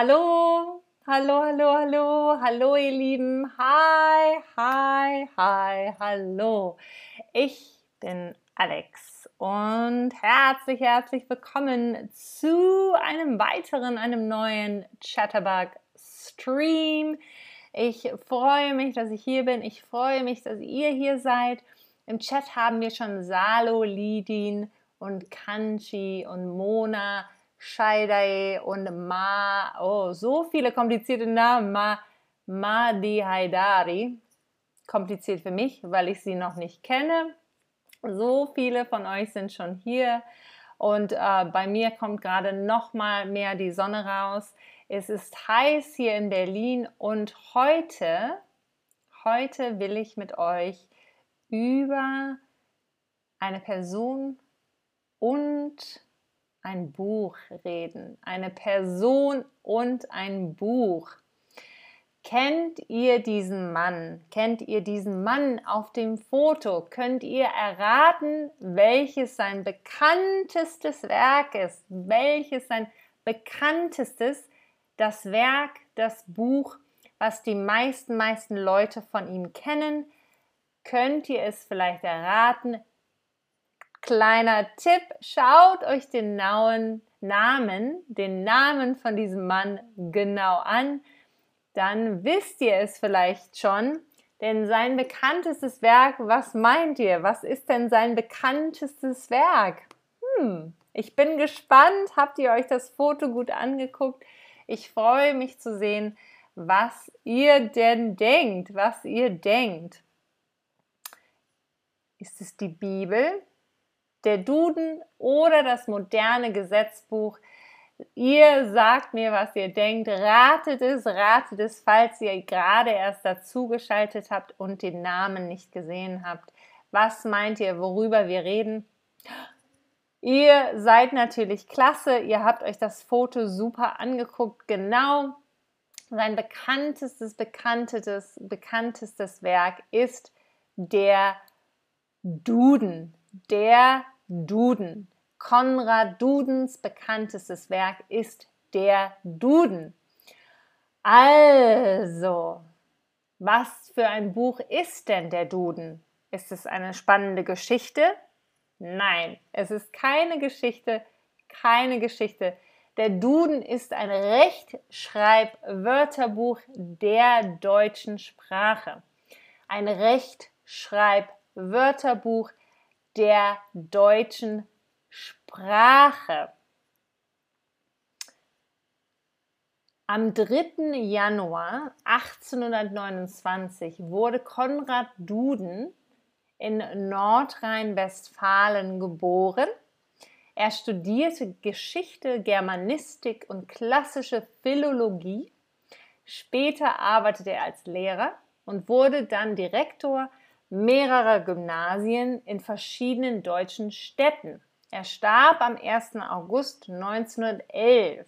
Hallo, hallo, hallo, hallo, hallo ihr Lieben. Hi, hi, hi, hallo. Ich bin Alex und herzlich, herzlich willkommen zu einem weiteren, einem neuen Chatterbug Stream. Ich freue mich, dass ich hier bin. Ich freue mich, dass ihr hier seid. Im Chat haben wir schon Salo, Lidin und Kanchi und Mona Shaidai und Ma, oh, so viele komplizierte Namen, Ma, Mahdi Haidari. Kompliziert für mich, weil ich sie noch nicht kenne. So viele von euch sind schon hier und äh, bei mir kommt gerade noch mal mehr die Sonne raus. Es ist heiß hier in Berlin und heute, heute will ich mit euch über eine Person und ein Buch reden. Eine Person und ein Buch. Kennt ihr diesen Mann? Kennt ihr diesen Mann auf dem Foto? Könnt ihr erraten, welches sein bekanntestes Werk ist? Welches sein bekanntestes, das Werk, das Buch, was die meisten, meisten Leute von ihm kennen? Könnt ihr es vielleicht erraten? Kleiner Tipp, schaut euch den Namen, den Namen von diesem Mann genau an. Dann wisst ihr es vielleicht schon, denn sein bekanntestes Werk, was meint ihr? Was ist denn sein bekanntestes Werk? Hm, ich bin gespannt. Habt ihr euch das Foto gut angeguckt? Ich freue mich zu sehen, was ihr denn denkt, was ihr denkt. Ist es die Bibel? Der Duden oder das moderne Gesetzbuch. Ihr sagt mir, was ihr denkt. Ratet es, ratet es, falls ihr gerade erst dazugeschaltet habt und den Namen nicht gesehen habt. Was meint ihr, worüber wir reden? Ihr seid natürlich klasse. Ihr habt euch das Foto super angeguckt. Genau. Sein bekanntestes, bekanntestes, bekanntestes Werk ist der Duden der Duden. Konrad Dudens bekanntestes Werk ist der Duden. Also, was für ein Buch ist denn der Duden? Ist es eine spannende Geschichte? Nein, es ist keine Geschichte, keine Geschichte. Der Duden ist ein Rechtschreibwörterbuch der deutschen Sprache. Ein Rechtschreibwörterbuch der deutschen Sprache. Am 3. Januar 1829 wurde Konrad Duden in Nordrhein-Westfalen geboren. Er studierte Geschichte, Germanistik und klassische Philologie. Später arbeitete er als Lehrer und wurde dann Direktor mehrerer Gymnasien in verschiedenen deutschen Städten. Er starb am 1. August 1911.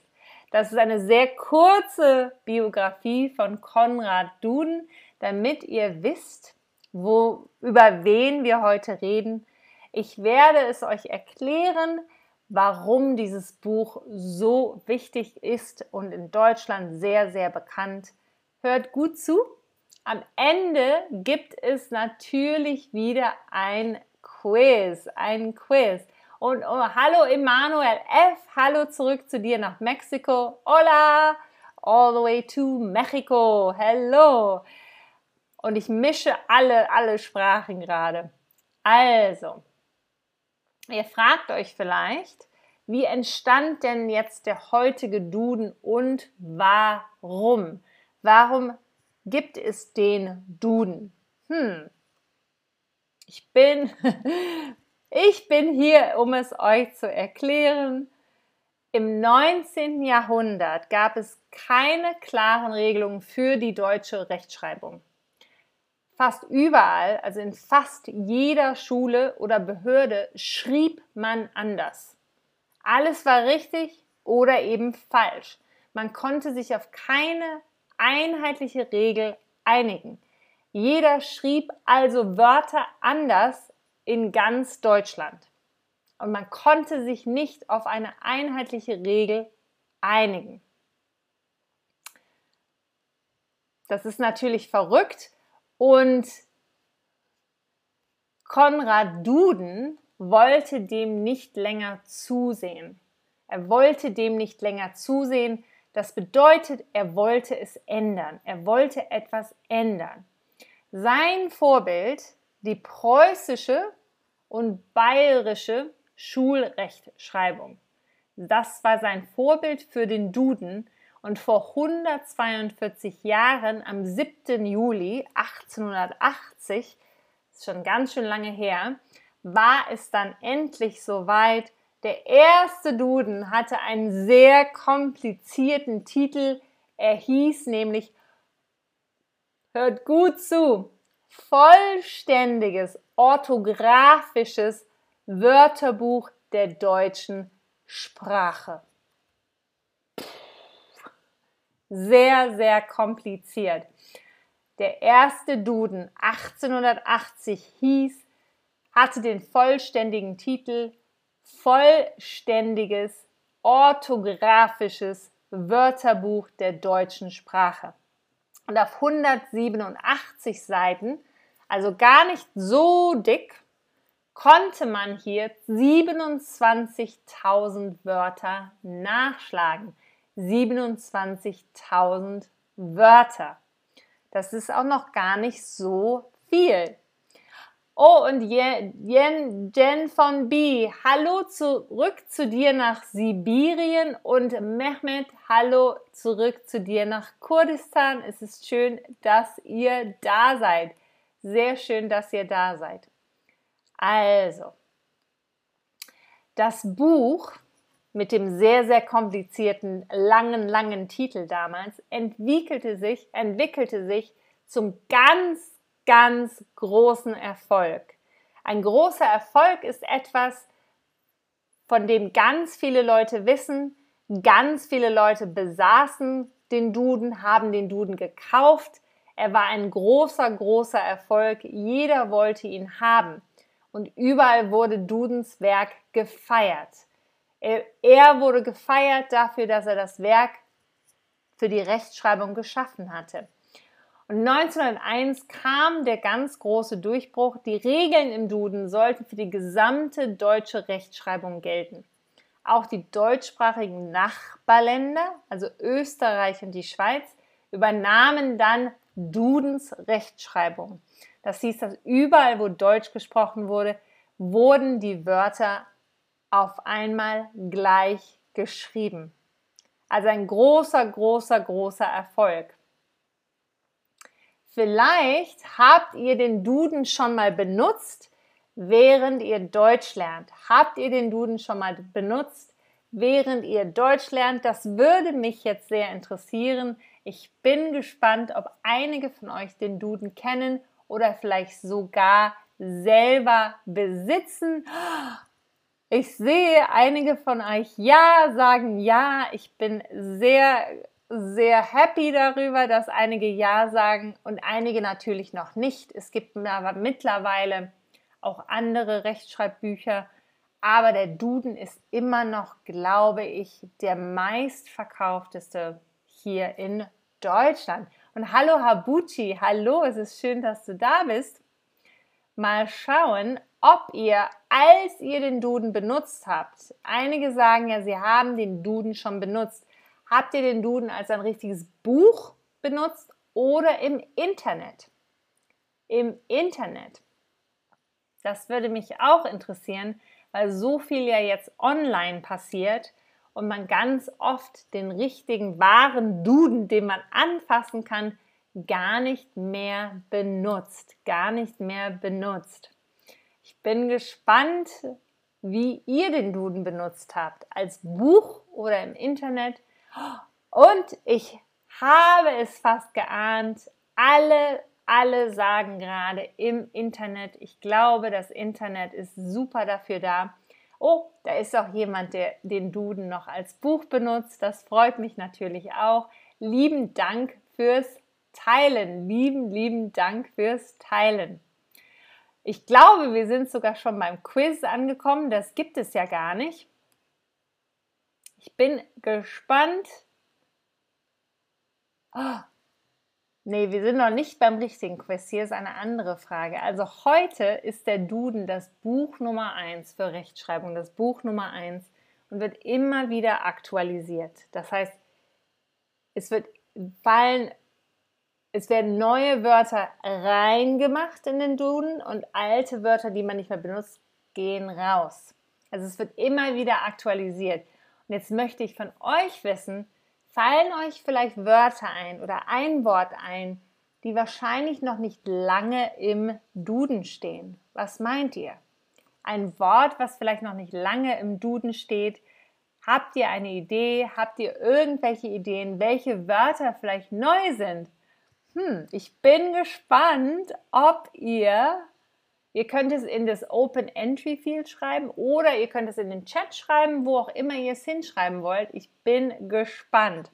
Das ist eine sehr kurze Biografie von Konrad Duden, damit ihr wisst, wo, über wen wir heute reden. Ich werde es euch erklären, warum dieses Buch so wichtig ist und in Deutschland sehr, sehr bekannt. Hört gut zu am Ende gibt es natürlich wieder ein Quiz, ein Quiz. Und oh, hallo Emanuel F., hallo zurück zu dir nach Mexiko. Hola, all the way to Mexico. Hello. Und ich mische alle, alle Sprachen gerade. Also, ihr fragt euch vielleicht, wie entstand denn jetzt der heutige Duden und warum? Warum gibt es den Duden? Hm, ich bin, ich bin hier, um es euch zu erklären. Im 19. Jahrhundert gab es keine klaren Regelungen für die deutsche Rechtschreibung. Fast überall, also in fast jeder Schule oder Behörde, schrieb man anders. Alles war richtig oder eben falsch. Man konnte sich auf keine einheitliche Regel einigen. Jeder schrieb also Wörter anders in ganz Deutschland. Und man konnte sich nicht auf eine einheitliche Regel einigen. das ist natürlich verrückt und Konrad Duden wollte dem nicht länger zusehen. Er wollte dem nicht länger zusehen. Das bedeutet, er wollte es ändern. Er wollte etwas ändern. Sein Vorbild, die preußische und bayerische Schulrechtschreibung. Das war sein Vorbild für den Duden und vor 142 Jahren, am 7. Juli 1880, ist schon ganz schön lange her, war es dann endlich soweit. Der erste Duden hatte einen sehr komplizierten Titel. Er hieß nämlich, hört gut zu, vollständiges orthografisches Wörterbuch der deutschen Sprache. Sehr, sehr kompliziert. Der erste Duden 1880 hieß, hatte den vollständigen Titel Vollständiges orthografisches Wörterbuch der deutschen Sprache. Und auf 187 Seiten, also gar nicht so dick, konnte man hier 27.000 Wörter nachschlagen. 27.000 Wörter. Das ist auch noch gar nicht so viel. Oh, und Jen, Jen von B, hallo zurück zu dir nach Sibirien und Mehmet, hallo zurück zu dir nach Kurdistan. Es ist schön, dass ihr da seid. Sehr schön, dass ihr da seid. Also, das Buch mit dem sehr, sehr komplizierten, langen, langen Titel damals entwickelte sich, entwickelte sich zum ganz, ganz großen Erfolg. Ein großer Erfolg ist etwas, von dem ganz viele Leute wissen, ganz viele Leute besaßen den Duden, haben den Duden gekauft. Er war ein großer, großer Erfolg. Jeder wollte ihn haben. Und überall wurde Dudens Werk gefeiert. Er wurde gefeiert dafür, dass er das Werk für die Rechtschreibung geschaffen hatte. Und 1901 kam der ganz große Durchbruch. Die Regeln im Duden sollten für die gesamte deutsche Rechtschreibung gelten. Auch die deutschsprachigen Nachbarländer, also Österreich und die Schweiz, übernahmen dann Dudens Rechtschreibung. Das hieß, dass überall, wo Deutsch gesprochen wurde, wurden die Wörter auf einmal gleich geschrieben. Also ein großer, großer, großer Erfolg. Vielleicht habt ihr den Duden schon mal benutzt, während ihr Deutsch lernt. Habt ihr den Duden schon mal benutzt, während ihr Deutsch lernt? Das würde mich jetzt sehr interessieren. Ich bin gespannt, ob einige von euch den Duden kennen oder vielleicht sogar selber besitzen. Ich sehe einige von euch ja sagen ja. Ich bin sehr, sehr happy darüber, dass einige ja sagen und einige natürlich noch nicht. Es gibt aber mittlerweile auch andere Rechtschreibbücher. Aber der Duden ist immer noch, glaube ich, der meistverkaufteste hier in Deutschland. Und hallo Habuchi, hallo, es ist schön, dass du da bist. Mal schauen, ob ihr, als ihr den Duden benutzt habt, einige sagen ja, sie haben den Duden schon benutzt, habt ihr den Duden als ein richtiges Buch benutzt oder im Internet? Im Internet. Das würde mich auch interessieren, weil so viel ja jetzt online passiert und man ganz oft den richtigen wahren Duden, den man anfassen kann, gar nicht mehr benutzt, gar nicht mehr benutzt. Ich bin gespannt, wie ihr den Duden benutzt habt, als Buch oder im Internet. Und ich habe es fast geahnt, alle, alle sagen gerade im Internet, ich glaube, das Internet ist super dafür da. Oh, da ist auch jemand, der den Duden noch als Buch benutzt. Das freut mich natürlich auch. Lieben Dank fürs Teilen. Lieben, lieben Dank fürs Teilen. Ich glaube, wir sind sogar schon beim Quiz angekommen. Das gibt es ja gar nicht. Ich bin gespannt. Oh, Nee, wir sind noch nicht beim richtigen Quiz. Hier ist eine andere Frage. Also heute ist der Duden das Buch Nummer 1 für Rechtschreibung, das Buch Nummer 1 und wird immer wieder aktualisiert. Das heißt, es wird fallen, es werden neue Wörter reingemacht in den Duden und alte Wörter, die man nicht mehr benutzt, gehen raus. Also es wird immer wieder aktualisiert. Und jetzt möchte ich von euch wissen, fallen euch vielleicht Wörter ein oder ein Wort ein, die wahrscheinlich noch nicht lange im Duden stehen. Was meint ihr? Ein Wort, was vielleicht noch nicht lange im Duden steht. Habt ihr eine Idee? Habt ihr irgendwelche Ideen, welche Wörter vielleicht neu sind? Hm, ich bin gespannt, ob ihr Ihr könnt es in das Open Entry Field schreiben oder ihr könnt es in den Chat schreiben, wo auch immer ihr es hinschreiben wollt. Ich bin gespannt.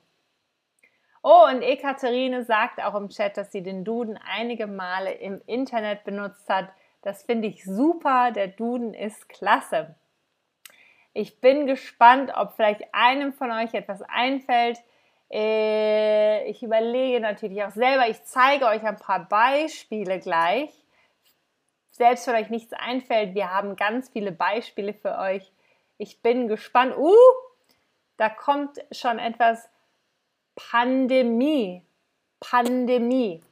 Oh, und Ekaterine sagt auch im Chat, dass sie den Duden einige Male im Internet benutzt hat. Das finde ich super. Der Duden ist klasse. Ich bin gespannt, ob vielleicht einem von euch etwas einfällt. Äh, ich überlege natürlich auch selber. Ich zeige euch ein paar Beispiele gleich selbst wenn euch nichts einfällt, wir haben ganz viele Beispiele für euch. Ich bin gespannt. Uh, da kommt schon etwas Pandemie. Pandemie.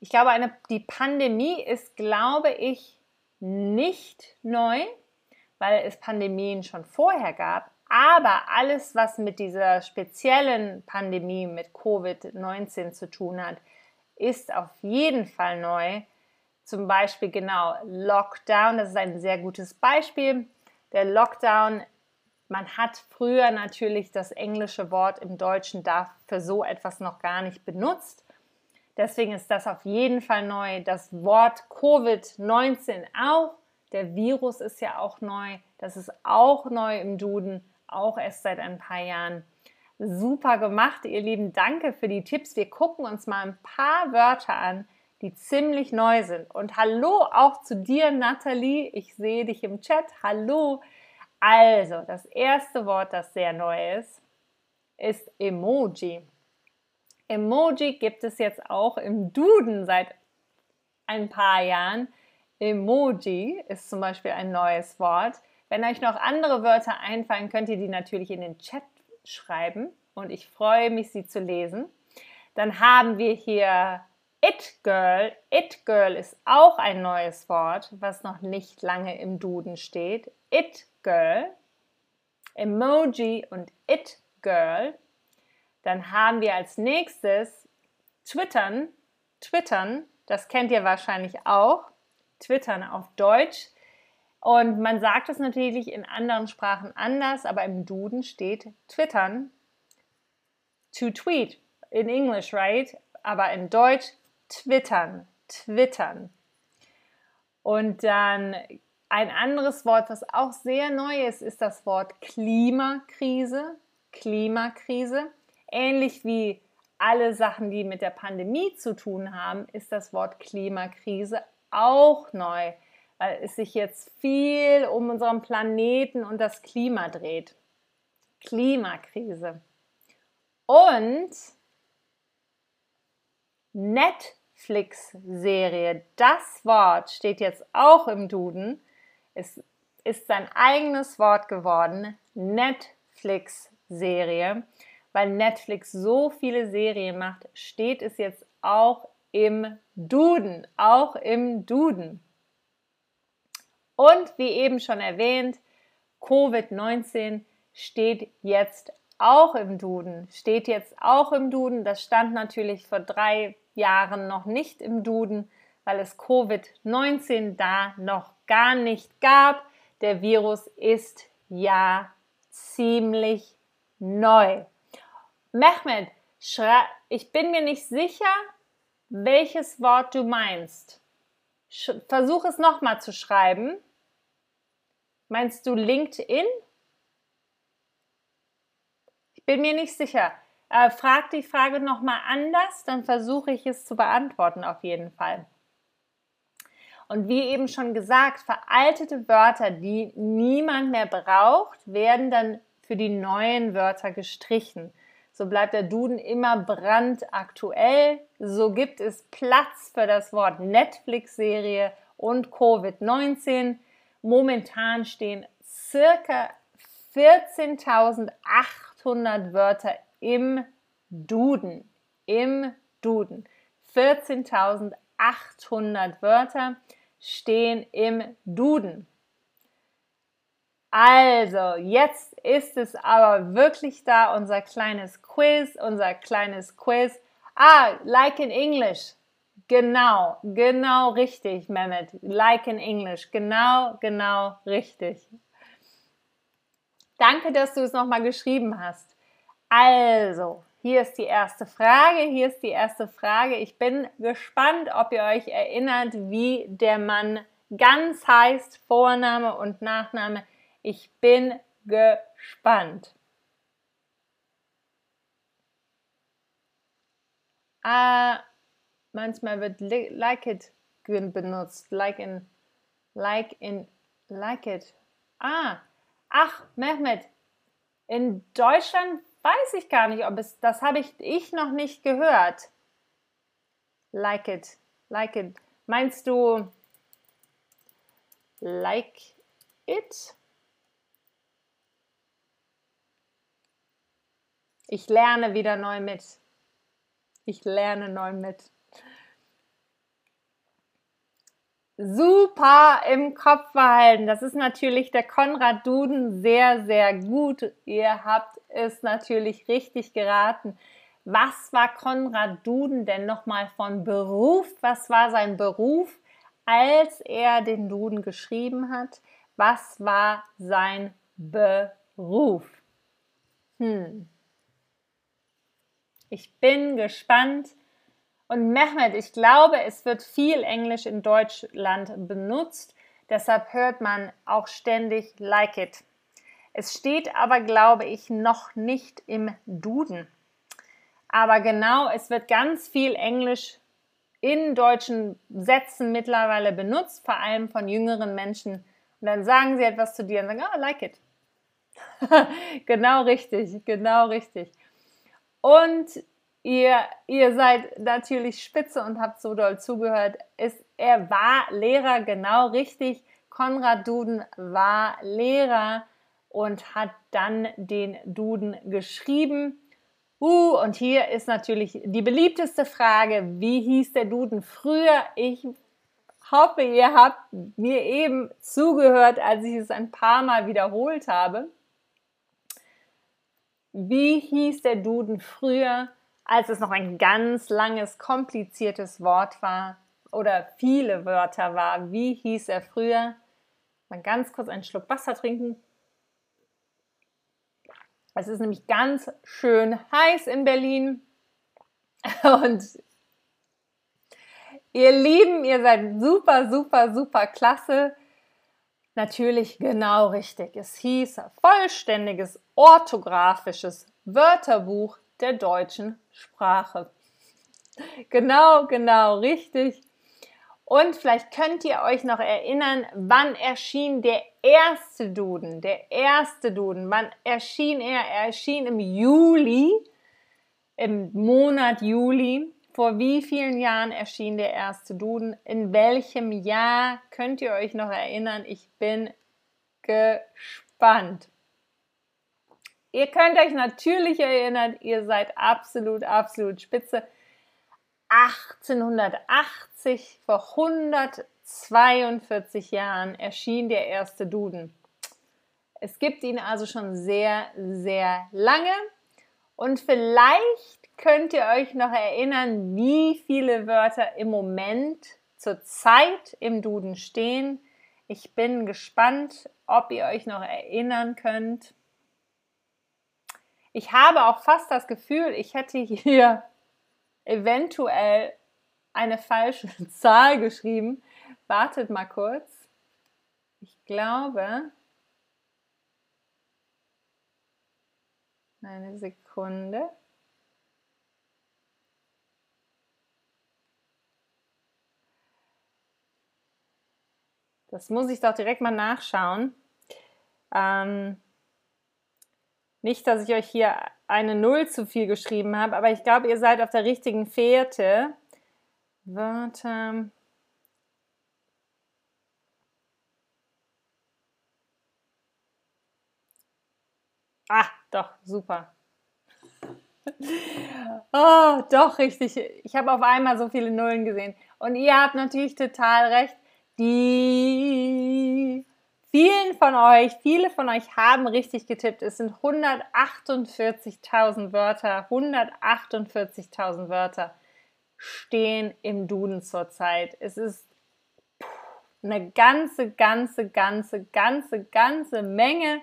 Ich glaube, eine, die Pandemie ist, glaube ich, nicht neu, weil es Pandemien schon vorher gab. Aber alles, was mit dieser speziellen Pandemie mit Covid-19 zu tun hat, ist auf jeden Fall neu. Zum Beispiel genau Lockdown, das ist ein sehr gutes Beispiel. Der Lockdown, man hat früher natürlich das englische Wort im Deutschen dafür so etwas noch gar nicht benutzt. Deswegen ist das auf jeden Fall neu. Das Wort Covid-19 auch. Der Virus ist ja auch neu. Das ist auch neu im Duden, auch erst seit ein paar Jahren. Super gemacht, ihr Lieben. Danke für die Tipps. Wir gucken uns mal ein paar Wörter an, die ziemlich neu sind. Und hallo auch zu dir, Nathalie. Ich sehe dich im Chat. Hallo. Also, das erste Wort, das sehr neu ist, ist Emoji. Emoji gibt es jetzt auch im Duden seit ein paar Jahren. Emoji ist zum Beispiel ein neues Wort. Wenn euch noch andere Wörter einfallen, könnt ihr die natürlich in den Chat schreiben und ich freue mich, sie zu lesen. Dann haben wir hier It Girl. It Girl ist auch ein neues Wort, was noch nicht lange im Duden steht. It Girl. Emoji und It Girl. Dann haben wir als nächstes Twittern. Twittern, das kennt ihr wahrscheinlich auch. Twittern auf Deutsch. Und man sagt es natürlich in anderen Sprachen anders, aber im Duden steht Twittern. To tweet in English, right? Aber in Deutsch Twittern, Twittern. Und dann ein anderes Wort, was auch sehr neu ist, ist das Wort Klimakrise. Klimakrise. Ähnlich wie alle Sachen, die mit der Pandemie zu tun haben, ist das Wort Klimakrise auch neu, weil es sich jetzt viel um unseren Planeten und das Klima dreht. Klimakrise. Und Net Netflix-Serie. Das Wort steht jetzt auch im Duden. Es ist sein eigenes Wort geworden. Netflix-Serie. Weil Netflix so viele Serien macht, steht es jetzt auch im Duden. Auch im Duden. Und wie eben schon erwähnt, Covid-19 steht jetzt auch im Duden. Steht jetzt auch im Duden. Das stand natürlich vor drei Jahren noch nicht im Duden, weil es Covid-19 da noch gar nicht gab. Der Virus ist ja ziemlich neu. Mehmet, ich bin mir nicht sicher, welches Wort du meinst. Versuch es nochmal zu schreiben. Meinst du LinkedIn? Ich bin mir nicht sicher. Äh, frag die Frage nochmal anders, dann versuche ich es zu beantworten auf jeden Fall. Und wie eben schon gesagt, veraltete Wörter, die niemand mehr braucht, werden dann für die neuen Wörter gestrichen. so bleibt der Duden immer brandaktuell. So gibt es Platz für das Wort Netflix-Serie und Covid-19. Momentan stehen circa 14.800 Wörter im Duden. Im Duden. 14.800 Wörter stehen im Duden. Also, jetzt ist es aber wirklich da, unser kleines Quiz, unser kleines Quiz. Ah, like in English. Genau, genau richtig, Mehmet. Like in English. Genau, genau richtig. Danke, dass du es nochmal geschrieben hast. Also, hier ist die erste Frage. Hier ist die erste Frage. Ich bin gespannt, ob ihr euch erinnert, wie der Mann ganz heißt, Vorname und Nachname. Ich bin gespannt. Ah, manchmal wird like it benutzt. Like in, like in, like it. Ah, ach, Mehmet, in Deutschland weiß ich gar nicht, ob es, das habe ich, ich noch nicht gehört. Like it, like it. Meinst du like it? Ich lerne wieder neu mit. Ich lerne neu mit. Super im Kopf behalten. Das ist natürlich der Konrad Duden sehr, sehr gut. Ihr habt es natürlich richtig geraten. Was war Konrad Duden denn nochmal von Beruf? Was war sein Beruf, als er den Duden geschrieben hat? Was war sein Beruf? Hm. Ich bin gespannt. Und Mehmet, ich glaube, es wird viel Englisch in Deutschland benutzt. Deshalb hört man auch ständig like it. Es steht aber, glaube ich, noch nicht im Duden. Aber genau, es wird ganz viel Englisch in deutschen Sätzen mittlerweile benutzt, vor allem von jüngeren Menschen. Und dann sagen sie etwas zu dir und sagen, oh, like it. genau richtig, genau richtig. Und ihr, ihr seid natürlich spitze und habt so doll zugehört. Es, er war Lehrer, genau richtig. Konrad Duden war Lehrer und hat dann den Duden geschrieben. Uh, und hier ist natürlich die beliebteste Frage, wie hieß der Duden früher? Ich hoffe, ihr habt mir eben zugehört, als ich es ein paar Mal wiederholt habe. Wie hieß der Duden früher, als es noch ein ganz langes, kompliziertes Wort war oder viele Wörter war? Wie hieß er früher? Mal ganz kurz einen Schluck Wasser trinken. Es ist nämlich ganz schön heiß in Berlin. Und ihr Lieben, ihr seid super, super, super klasse. Natürlich genau richtig. Es hieß vollständiges orthografisches Wörterbuch der deutschen Sprache. Genau, genau richtig. Und vielleicht könnt ihr euch noch erinnern, wann erschien der erste Duden? Der erste Duden, wann erschien er? Er erschien im Juli, im Monat Juli vor wie vielen Jahren erschien der erste Duden? In welchem Jahr könnt ihr euch noch erinnern? Ich bin gespannt. Ihr könnt euch natürlich erinnern, ihr seid absolut, absolut spitze. 1880, vor 142 Jahren, erschien der erste Duden. Es gibt ihn also schon sehr, sehr lange. Und vielleicht könnt ihr euch noch erinnern, wie viele Wörter im Moment zur Zeit im Duden stehen? Ich bin gespannt, ob ihr euch noch erinnern könnt. Ich habe auch fast das Gefühl, ich hätte hier eventuell eine falsche Zahl geschrieben. Wartet mal kurz. Ich glaube, eine Sekunde. Das muss ich doch direkt mal nachschauen. Ähm, nicht, dass ich euch hier eine Null zu viel geschrieben habe, aber ich glaube, ihr seid auf der richtigen Fährte. Wörter. Ah, doch, super. Oh, doch, richtig. Ich habe auf einmal so viele Nullen gesehen. Und ihr habt natürlich total recht. Die vielen von euch, viele von euch haben richtig getippt. Es sind 148.000 Wörter. 148.000 Wörter stehen im Duden zurzeit. Es ist eine ganze, ganze, ganze, ganze, ganze Menge.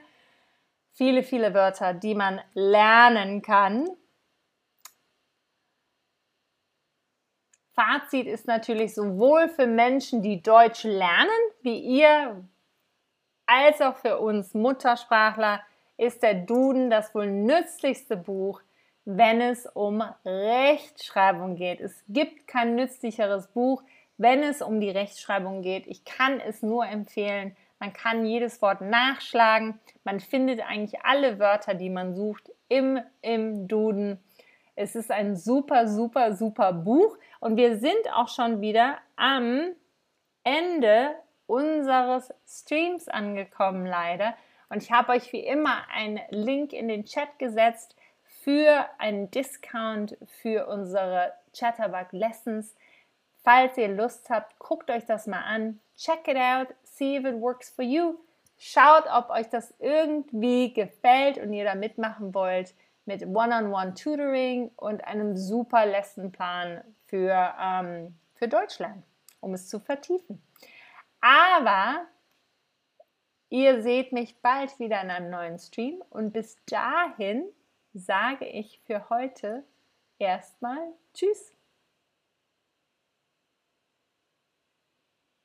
Viele, viele Wörter, die man lernen kann. Fazit ist natürlich sowohl für Menschen, die Deutsch lernen, wie ihr, als auch für uns Muttersprachler ist der Duden das wohl nützlichste Buch, wenn es um Rechtschreibung geht. Es gibt kein nützlicheres Buch, wenn es um die Rechtschreibung geht. Ich kann es nur empfehlen. Man kann jedes Wort nachschlagen. Man findet eigentlich alle Wörter, die man sucht, im, im Duden. Es ist ein super, super, super Buch. Und wir sind auch schon wieder am Ende unseres Streams angekommen, leider. Und ich habe euch wie immer einen Link in den Chat gesetzt für einen Discount für unsere Chatterbug Lessons. Falls ihr Lust habt, guckt euch das mal an. Check it out, see if it works for you. Schaut, ob euch das irgendwie gefällt und ihr da mitmachen wollt mit One-on-One-Tutoring und einem super Lessonplan für, ähm, für Deutschland, um es zu vertiefen. Aber ihr seht mich bald wieder in einem neuen Stream und bis dahin sage ich für heute erstmal Tschüss.